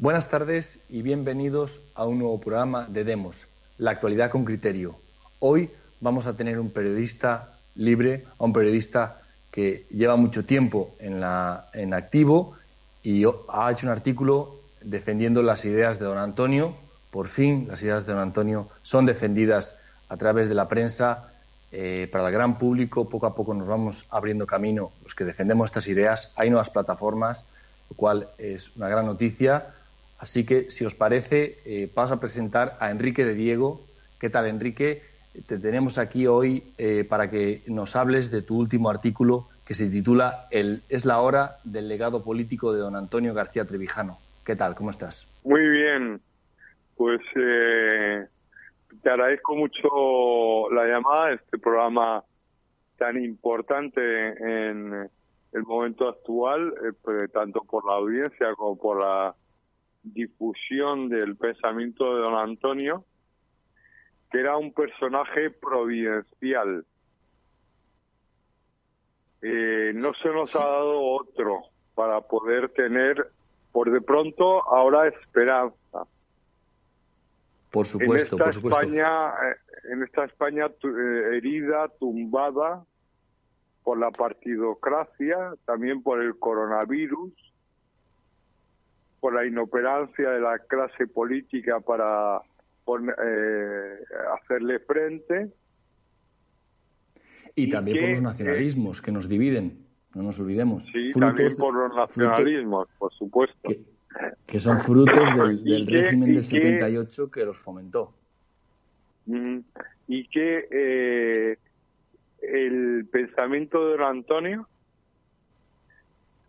Buenas tardes y bienvenidos a un nuevo programa de Demos, la actualidad con criterio. Hoy vamos a tener un periodista libre, a un periodista que lleva mucho tiempo en, activo y ha hecho un artículo defendiendo las ideas de don Antonio. Por fin, las ideas de don Antonio son defendidas a través de la prensa eh, para el gran público. Poco a poco nos vamos abriendo camino los que defendemos estas ideas. Hay nuevas plataformas, lo cual es una gran noticia. Así que, si os parece, eh, paso a presentar a Enrique de Diego. ¿Qué tal, Enrique? Te tenemos aquí hoy eh, para que nos hables de tu último artículo que se titula el, Es la hora del legado político de don Antonio García Trevijano. ¿Qué tal? ¿Cómo estás? Muy bien. Pues eh, te agradezco mucho la llamada, este programa tan importante en el momento actual, pues, tanto por la audiencia como por la difusión del pensamiento de don Antonio, que era un personaje providencial. Eh, no se nos ha dado otro para poder tener, por de pronto, ahora esperanza. Por supuesto, en esta por supuesto. España, eh, en esta España eh, herida, tumbada por la partidocracia, también por el coronavirus, por la inoperancia de la clase política para eh, hacerle frente. Y, también por los nacionalismos que nos dividen, no nos olvidemos. Sí, también por los nacionalismos, por supuesto. Que, que son frutos del, del que, régimen que, 78 que los fomentó. Y que eh, el pensamiento de don Antonio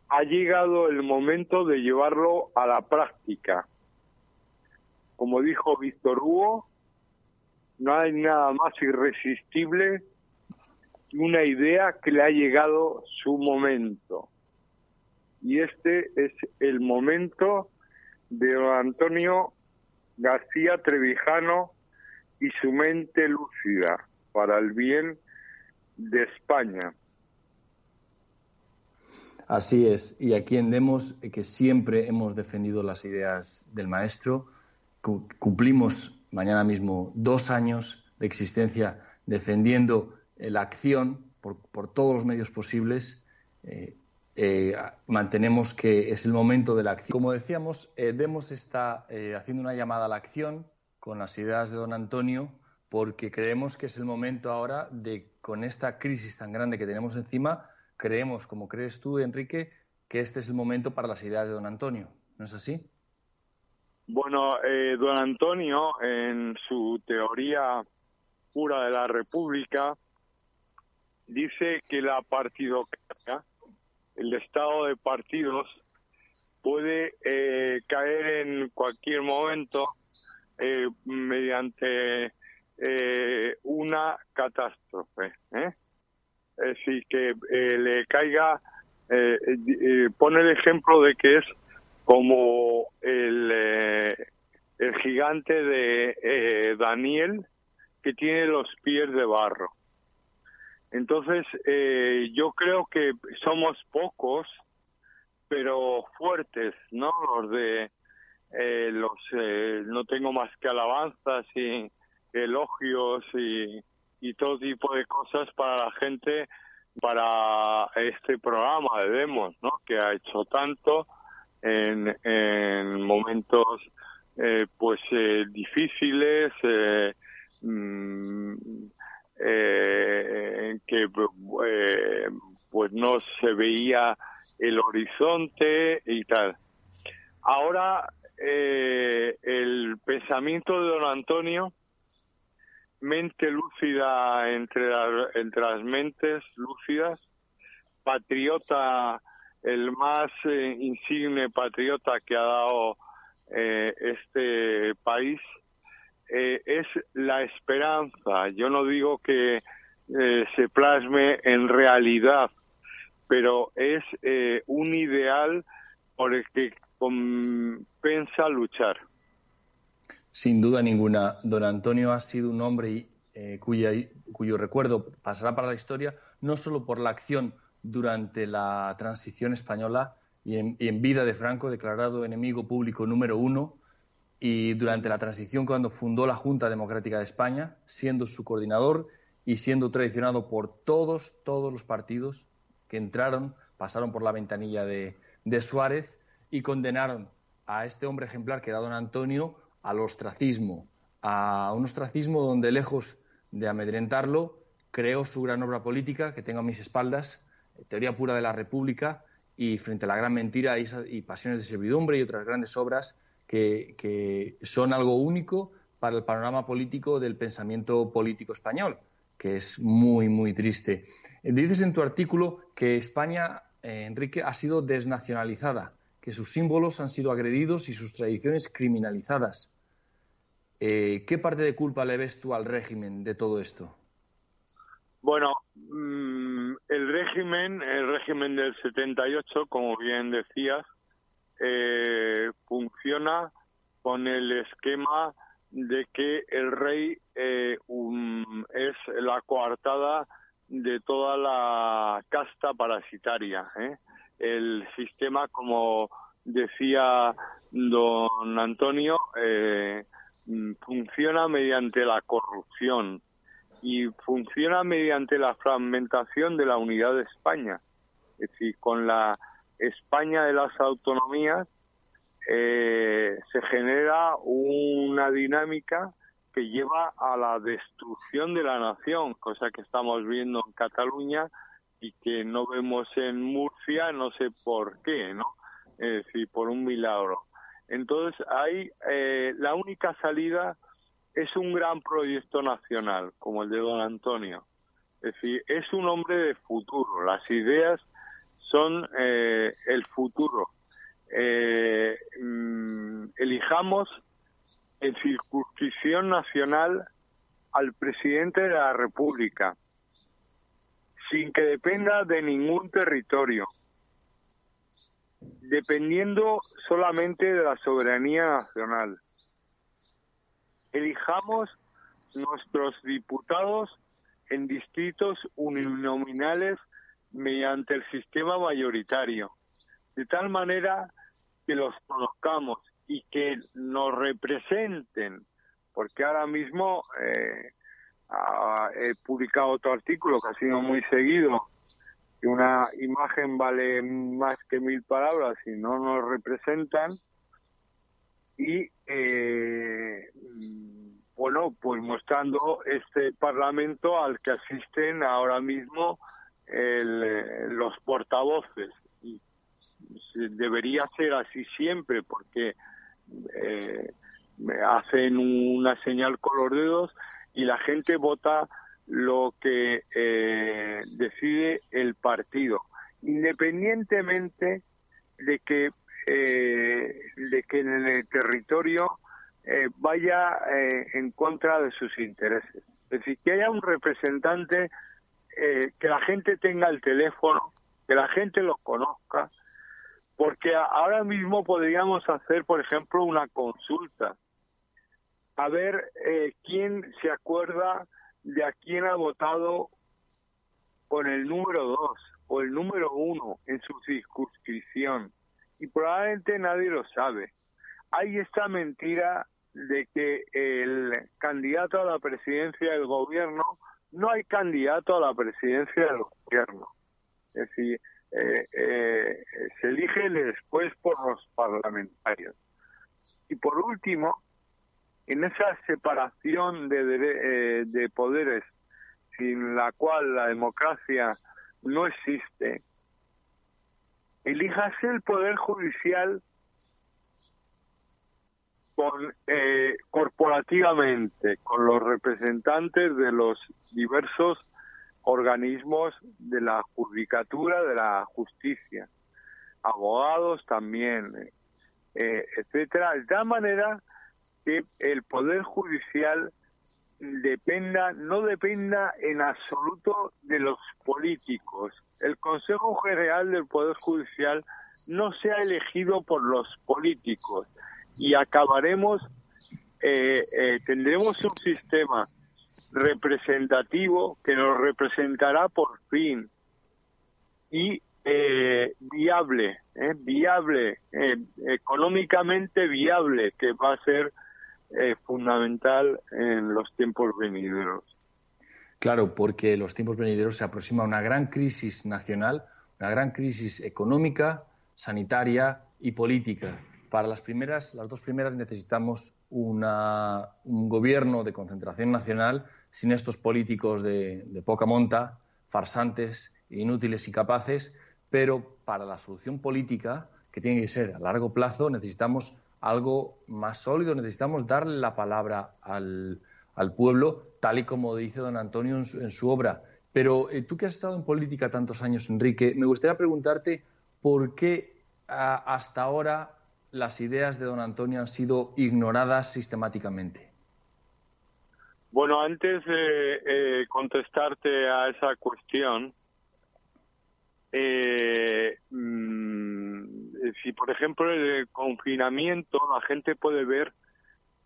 ha llegado el momento de llevarlo a la práctica. Como dijo Víctor Hugo, no hay nada más irresistible que una idea que le ha llegado su momento. Y este es el momento de Antonio García Trevijano y su mente lúcida para el bien de España. Así es, y aquí en Demos, que siempre hemos defendido las ideas del maestro, cumplimos mañana mismo dos años de existencia defendiendo la acción por, por todos los medios posibles. Eh, eh, mantenemos que es el momento de la acción. Como decíamos, eh, Demos está eh, haciendo una llamada a la acción con las ideas de don Antonio porque creemos que es el momento ahora de, con esta crisis tan grande que tenemos encima, creemos, como crees tú, Enrique, que este es el momento para las ideas de don Antonio. ¿No es así? Bueno, eh, don Antonio, en su teoría pura de la República, dice que la partidocracia, el estado de partidos, puede eh, caer en cualquier momento eh, mediante una catástrofe. ¿eh? Es decir, que eh, le caiga, eh, eh, pone el ejemplo de que es como el, el gigante de Daniel que tiene los pies de barro. Entonces, yo creo que somos pocos, pero fuertes, ¿no? Los de los, no tengo más que alabanzas y elogios y y todo tipo de cosas para la gente para este programa de demos, ¿no? Que ha hecho tanto en, en momentos eh, pues eh, difíciles, eh, mm, eh, que eh, pues no se veía el horizonte y tal. Ahora eh, el pensamiento de don Antonio mente lúcida entre, entre las mentes lúcidas, patriota, el más eh, insigne patriota que ha dado eh, este país, eh, es la esperanza. Yo no digo que se plasme en realidad, pero es un ideal por el que compensa luchar. Sin duda ninguna, don Antonio ha sido un hombre cuyo recuerdo pasará para la historia no solo por la acción durante la transición española y en, vida de Franco, declarado enemigo público número uno, y durante la transición cuando fundó la Junta Democrática de España, siendo su coordinador y siendo traicionado por todos, todos los partidos que entraron, pasaron por la ventanilla de, de Suárez y condenaron a este hombre ejemplar que era don Antonio al ostracismo, a un ostracismo donde lejos de amedrentarlo, creó su gran obra política que tengo a mis espaldas, Teoría pura de la República y Frente a la gran mentira y, Pasiones de servidumbre y otras grandes obras que, son algo único para el panorama político del pensamiento político español, que es muy, muy triste. Eh, dices en tu artículo que España, eh, Enrique, ha sido desnacionalizada, que sus símbolos han sido agredidos y sus tradiciones criminalizadas. Eh, ¿Qué parte de culpa le ves tú al régimen de todo esto? Bueno, mm, el régimen, el régimen del 78, como bien decías, eh, funciona con el esquema de que el rey eh, es la coartada de toda la casta parasitaria. ¿eh? El sistema, como decía don Antonio, mm, funciona mediante la corrupción, y funciona mediante la fragmentación de la unidad de España. Es decir, con la España de las autonomías eh, se genera una dinámica que lleva a la destrucción de la nación, cosa que estamos viendo en Cataluña y que no vemos en Murcia, no sé por qué, ¿no? Es decir, por un milagro. Entonces, hay eh, la única salida es un gran proyecto nacional, como el de don Antonio. Es decir, es un hombre de futuro. Las ideas son eh, el futuro. Eh, mm, elijamos en circunscripción nacional al presidente de la República, sin que dependa de ningún territorio, dependiendo solamente de la soberanía nacional. Elijamos nuestros diputados en distritos uninominales mediante el sistema mayoritario, de tal manera que los conozcamos y que nos representen, porque ahora mismo eh, he publicado otro artículo que ha sido muy seguido, que una imagen vale más que mil palabras y no nos representan, y eh, bueno, pues mostrando este Parlamento al que asisten ahora mismo los portavoces. Y debería ser así siempre porque eh, hacen una señal con los dedos y la gente vota lo que eh, decide el partido, independientemente de que eh, de que en el territorio eh, vaya eh, en contra de sus intereses. Es decir, que haya un representante, que la gente tenga el teléfono, que la gente lo conozca, porque ahora mismo podríamos hacer, por ejemplo, una consulta, a ver quién se acuerda de a quién ha votado con el número dos o el número uno en su circunscripción y probablemente nadie lo sabe. Hay esta mentira de que el candidato a la presidencia del gobierno, no hay candidato a la presidencia del gobierno. Es decir, eh, eh, se elige después por los parlamentarios. Y por último, en esa separación de, eh, de poderes sin la cual la democracia no existe, elíjase el Poder Judicial con eh, corporativamente con los representantes de los diversos organismos de la judicatura de la justicia abogados también eh, etcétera. De tal manera que el poder judicial dependa no dependa en absoluto de los políticos. El Consejo General del Poder Judicial no sea elegido por los políticos. Y acabaremos, eh, eh, tendremos un sistema representativo que nos representará por fin y eh, viable, viable, económicamente viable, que va a ser fundamental en los tiempos venideros. Claro, porque los tiempos venideros se aproxima una gran crisis nacional, una gran crisis económica, sanitaria y política. Para las primeras, las dos primeras necesitamos un gobierno de concentración nacional sin estos políticos de, poca monta, farsantes, inútiles y capaces, pero para la solución política, que tiene que ser a largo plazo, necesitamos algo más sólido, necesitamos darle la palabra al, pueblo, tal y como dice don Antonio en su, obra. Pero eh, tú que has estado en política tantos años, Enrique, me gustaría preguntarte por qué hasta ahora las ideas de don Antonio han sido ignoradas sistemáticamente? Bueno, antes de eh, contestarte a esa cuestión, eh, mm, si por ejemplo el confinamiento la gente puede ver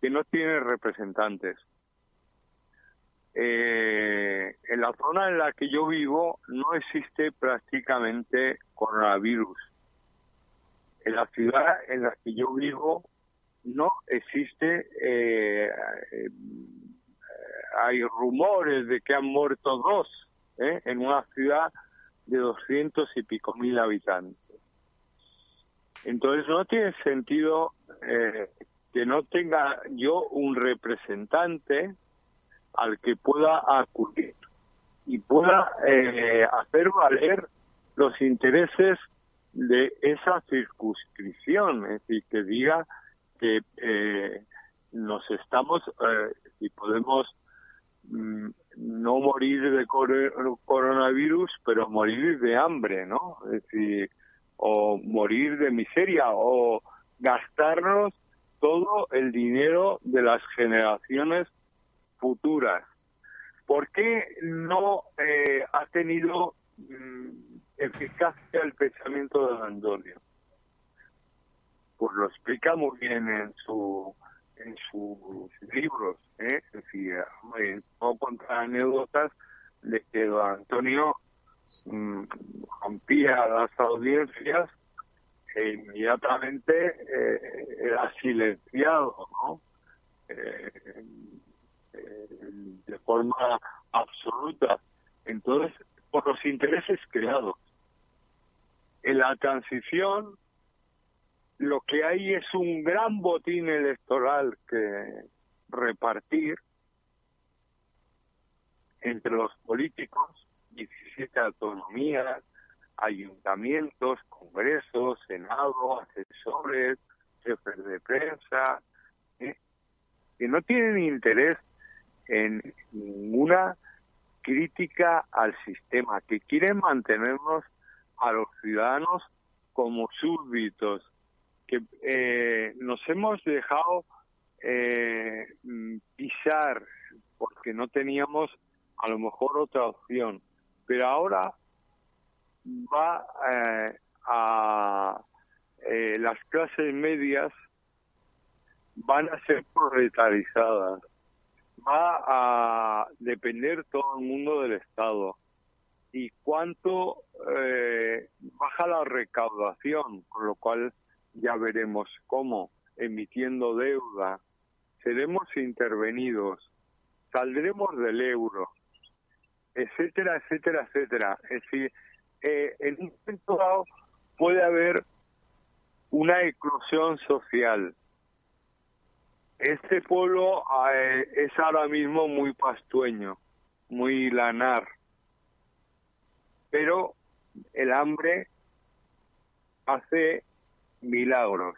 que no tiene representantes. Eh, en la zona en la que yo vivo no existe prácticamente coronavirus en la ciudad en la que yo vivo no existe, eh, eh, hay rumores de que han muerto dos ¿eh? en una ciudad de doscientos y pico mil habitantes. Entonces no tiene sentido que no tenga yo un representante al que pueda acudir y pueda hacer valer los intereses de esa circunscripción, es decir, que diga que eh, nos estamos, eh, y podemos mm, no morir de coronavirus, pero morir de hambre, ¿no? Es decir, o morir de miseria, o gastarnos todo el dinero de las generaciones futuras. ¿Por qué no eh, ha tenido mm, eficacia el pensamiento de Antonio. Pues lo explica muy bien en su en sus libros, ¿eh? es decir, no contar anécdotas de que don Antonio rompía las audiencias e inmediatamente eh, era silenciado, ¿no? Eh, eh, de forma absoluta. Entonces, por los intereses creados. En la transición lo que hay es un gran botín electoral que repartir entre los políticos, 17 autonomías, ayuntamientos, congresos, senado, asesores, jefes de prensa, que no tienen interés en ninguna crítica al sistema, que quieren mantenernos a los ciudadanos como súbditos, que eh, nos hemos dejado eh, pisar porque no teníamos a lo mejor otra opción, pero ahora va eh, a las clases medias van a ser proletarizadas va a depender todo el mundo del Estado. Y cuánto eh, baja la recaudación, con lo cual ya veremos cómo, emitiendo deuda, seremos intervenidos, saldremos del euro, etcétera, etcétera, etcétera. Es decir, eh, en un momento dado puede haber una eclosión social este pueblo eh, es ahora mismo muy pastueño, muy lanar, pero el hambre hace milagros.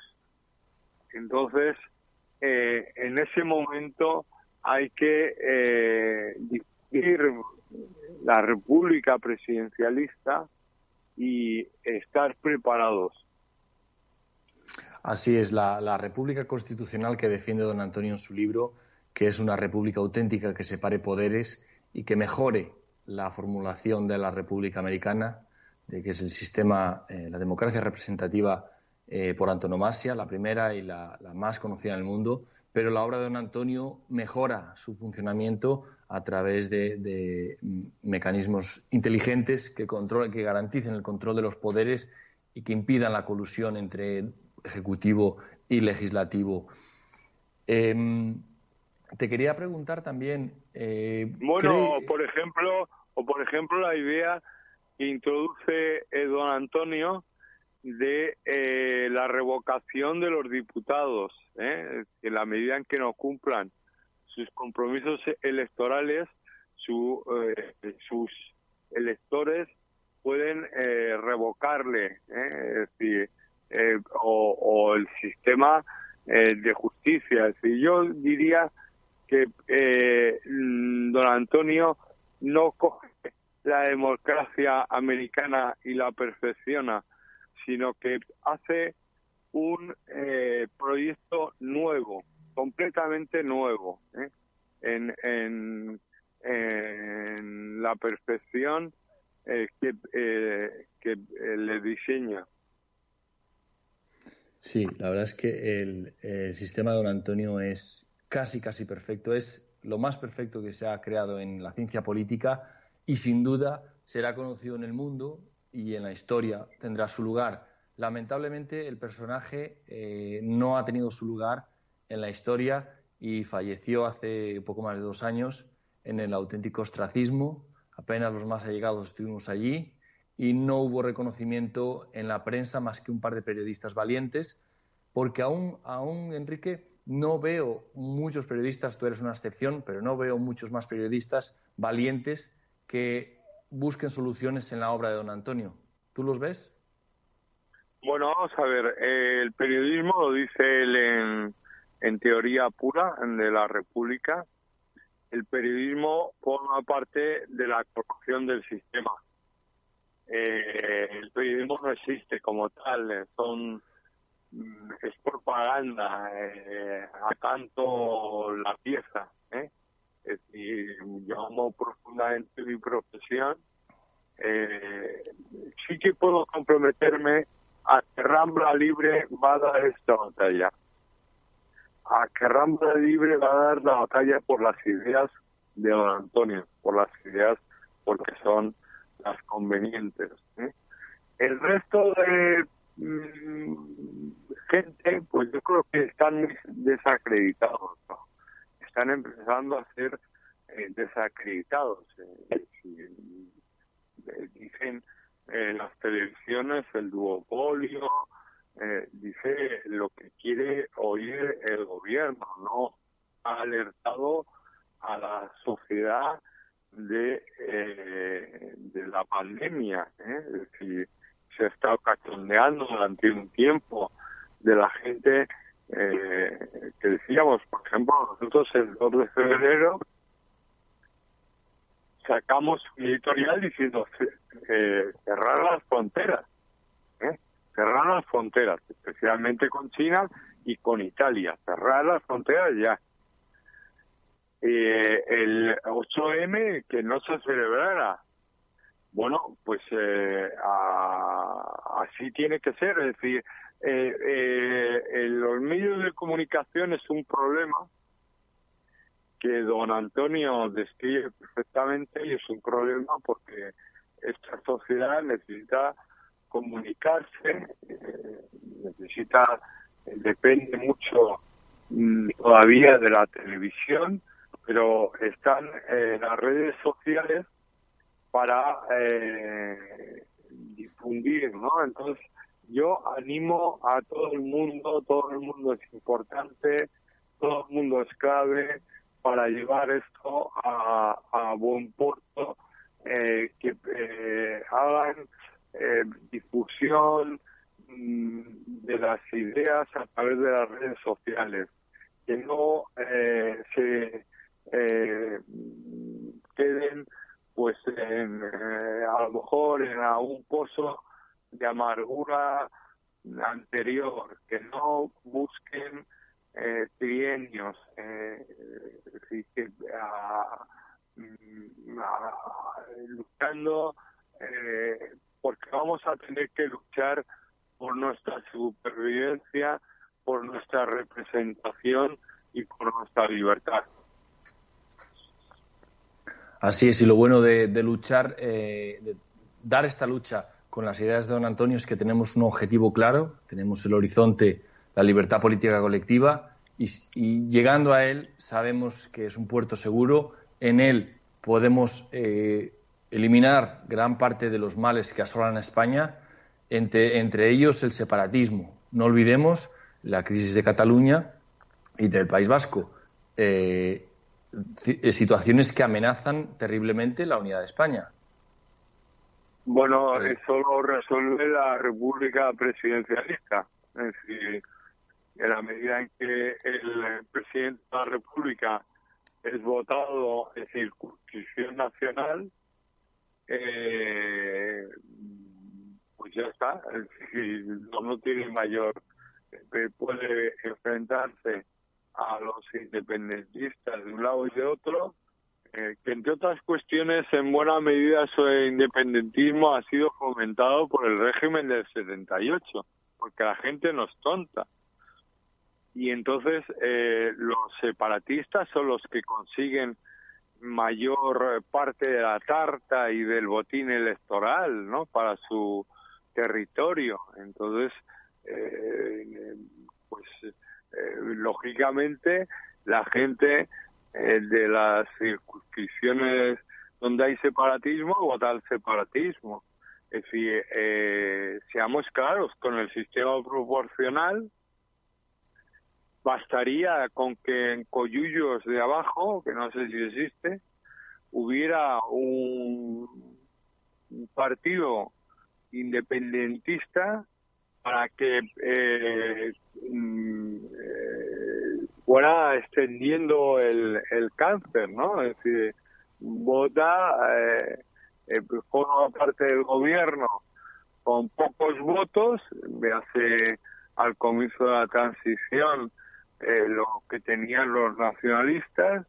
Entonces, eh, en ese momento hay que eh, la república presidencialista y estar preparados. Así es, la, la, república constitucional que defiende don Antonio en su libro, que es una república auténtica que separe poderes y que mejore la formulación de la república americana, de que es el sistema, eh, la democracia representativa eh, por antonomasia, la primera y la, más conocida en el mundo, pero la obra de don Antonio mejora su funcionamiento a través de, mecanismos inteligentes que, controlen, que garanticen el control de los poderes y que impidan la colusión entre ejecutivo y legislativo. Em, te quería preguntar también. Eh, bueno, por ejemplo, o por ejemplo la idea que introduce eh, don Antonio de eh, la revocación de los diputados, ¿eh? en la medida en que no cumplan sus compromisos electorales, su, eh, sus electores pueden eh, revocarle, es decir, o, o, el sistema de justicia. Es yo diría que don Antonio no coge la democracia americana y la perfecciona, sino que hace un eh, proyecto nuevo, completamente nuevo, ¿eh? en, en, la perfección eh, que, que le diseña. Sí, la verdad es que el, sistema de don Antonio es casi, casi perfecto. Es lo más perfecto que se ha creado en la ciencia política y sin duda será conocido en el mundo y en la historia tendrá su lugar. Lamentablemente el personaje eh, no ha tenido su lugar en la historia y falleció hace poco más de dos años en el auténtico ostracismo. Apenas los más allegados estuvimos allí y no hubo reconocimiento en la prensa más que un par de periodistas valientes, porque aún, aún Enrique, no veo muchos periodistas, tú eres una excepción, pero no veo muchos más periodistas valientes que busquen soluciones en la obra de don Antonio. ¿Tú los ves? Bueno, vamos a ver, el periodismo lo dice él en, en teoría pura de la República. El periodismo forma parte de la corrupción del sistema. Eh, el periodismo no existe como tal, son mm, es propaganda, eh, a tanto la pieza. ¿eh? Yo amo profundamente mi profesión. Eh, sí que puedo comprometerme a que Rambla Libre va a dar esta batalla. A que Rambla Libre va a dar la batalla por las ideas de don Antonio, por las ideas porque son las convenientes. ¿eh? El resto de mm, gente, pues yo creo que están desacreditados. ¿no? están empezando a ser eh, desacreditados. Eh, eh, dicen en las televisiones el duopolio, dice lo que quiere oír el gobierno, ¿no? Ha alertado a la sociedad de, de la pandemia, es decir, se ha estado cachondeando durante un tiempo de la gente eh, que decíamos, por ejemplo, nosotros el 2 de febrero sacamos un editorial diciendo eh, cerrar las fronteras, ¿eh? Cerrar las fronteras, especialmente con China y con Italia, cerrar las fronteras ya. Eh, el 8M que no se celebrara. Bueno, pues eh, así tiene que ser, es decir, eh, eh, los medios de comunicación es un problema que don Antonio describe perfectamente y es un problema porque esta sociedad necesita comunicarse, eh, necesita, depende mucho mm, todavía de la televisión, pero están en las redes sociales para difundir, ¿no? Entonces, yo animo a todo el mundo, todo el mundo es importante, todo el mundo es clave para llevar esto a, buen puerto, eh, que eh, hagan eh, difusión mm, de las ideas a través de las redes sociales, que no eh, se eh, queden pues en, eh, a lo mejor en algún pozo de amargura anterior, que no busquen eh, trienios, eh, que, mm, luchando eh, porque vamos a tener que luchar por nuestra supervivencia, por nuestra representación y por nuestra libertad. Así es, y lo bueno de, luchar, eh, de dar esta lucha con las ideas de don Antonio es que tenemos un objetivo claro, tenemos el horizonte, la libertad política colectiva, y, llegando a él sabemos que es un puerto seguro, en él podemos eh, eliminar gran parte de los males que asolan a España, entre, entre ellos el separatismo. No olvidemos la crisis de Cataluña y del País Vasco. Eh, eh, situaciones que amenazan terriblemente la unidad de España. Bueno, eso lo resuelve la República Presidencialista. Es decir, en la medida en que el presidente de la República es votado en circunscripción nacional, eh, pues ya está. Es decir, no tiene mayor, eh, puede enfrentarse a los independentistas de un lado y de otro, eh, que entre otras cuestiones en buena medida ese independentismo ha sido fomentado por el régimen del 78, porque la gente no es tonta. Y entonces eh, los separatistas son los que consiguen mayor parte de la tarta y del botín electoral, ¿no? Para su territorio. Entonces, eh, pues eh, lógicamente la gente eh, de las circunscripciones donde hay separatismo vota al separatismo. Es decir, eh, seamos claros, con el sistema proporcional bastaría con que en Coyullos de abajo, que no sé si existe, hubiera un partido independentista para que eh, mm, eh, fuera extendiendo el, el cáncer, ¿no? Es decir, vota, eh, eh, forma parte del gobierno con pocos votos, hace al comienzo de la transición eh, lo que tenían los nacionalistas,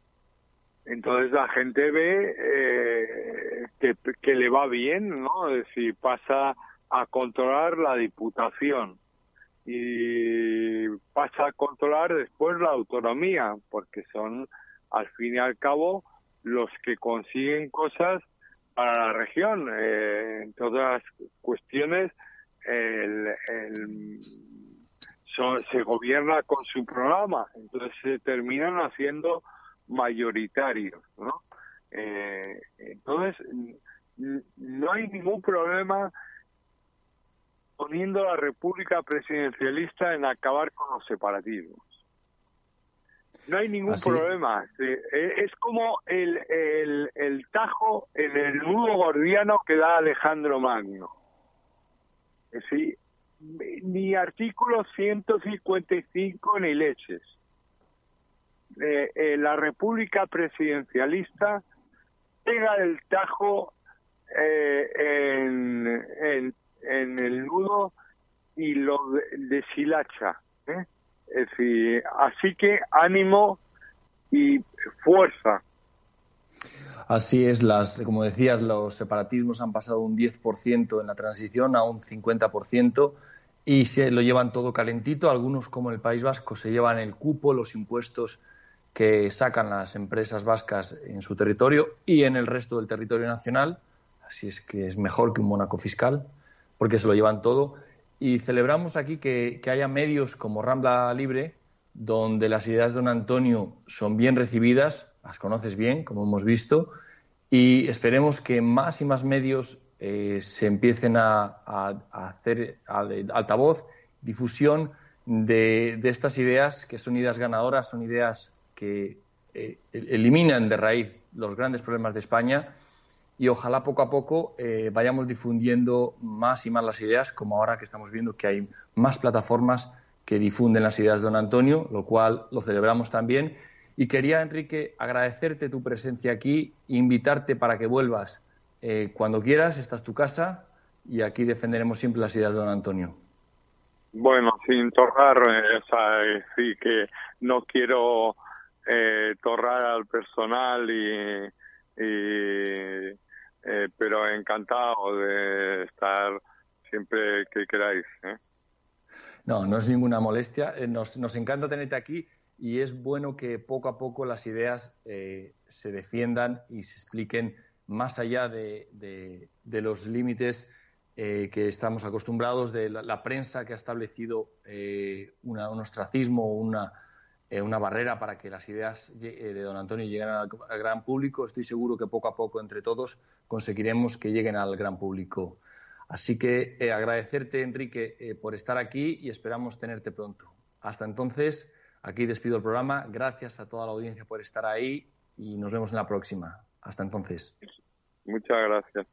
entonces la gente ve eh, que, le va bien, ¿no? Decir, pasa a controlar la Diputación y pasa a controlar después la autonomía, porque son al fin y al cabo los que consiguen cosas para la región. Eh, en todas las cuestiones el, se gobierna con su programa, entonces se terminan haciendo mayoritarios, ¿no? Eh, entonces no hay ningún problema poniendo a la República Presidencialista en acabar con los separatismos. No hay ningún problema. E, es como el, el, el, tajo en el nudo gordiano que da Alejandro Magno. ¿Sí? Ni artículo 155 ni leches. Eh, la República Presidencialista pega el tajo eh, en, en en el nudo y lo deshilacha. ¿eh? Es así que ánimo y fuerza. Así es, las, como decías, los separatismos han pasado un 10% en la transición a un 50% y se lo llevan todo calentito. Algunos, como el País Vasco, se llevan el cupo, los impuestos que sacan las empresas vascas en su territorio y en el resto del territorio nacional. Así es que es mejor que un mónaco fiscal porque se lo llevan todo. Y celebramos aquí que, haya medios como Rambla Libre, donde las ideas de don Antonio son bien recibidas, las conoces bien, como hemos visto, y esperemos que más y más medios eh, se empiecen a, hacer altavoz, difusión de, estas ideas, que son ideas ganadoras, son ideas que eh, eliminan de raíz los grandes problemas de España y ojalá poco a poco eh, vayamos difundiendo más y más las ideas, como ahora que estamos viendo que hay más plataformas que difunden las ideas de don Antonio, lo cual lo celebramos también. Y quería, Enrique, agradecerte tu presencia aquí, invitarte para que vuelvas eh, cuando quieras, esta es tu casa y aquí defenderemos siempre las ideas de don Antonio. Bueno, sin torrar, eh, sí que no quiero eh, torrar al personal y, pero encantado de estar siempre que queráis. No, no es ninguna molestia. Nos, nos encanta tenerte aquí y es bueno que poco a poco las ideas se defiendan y se expliquen más allá de, los límites eh, que estamos acostumbrados, de la, prensa que ha establecido eh, un ostracismo, una, eh, una barrera para que las ideas de don Antonio lleguen al, gran público. Estoy seguro que poco a poco, entre todos, conseguiremos que lleguen al gran público. Así que agradecerte, Enrique, por estar aquí y esperamos tenerte pronto. Hasta entonces, aquí despido el programa. Gracias a toda la audiencia por estar ahí y nos vemos en la próxima. Hasta entonces. Muchas gracias.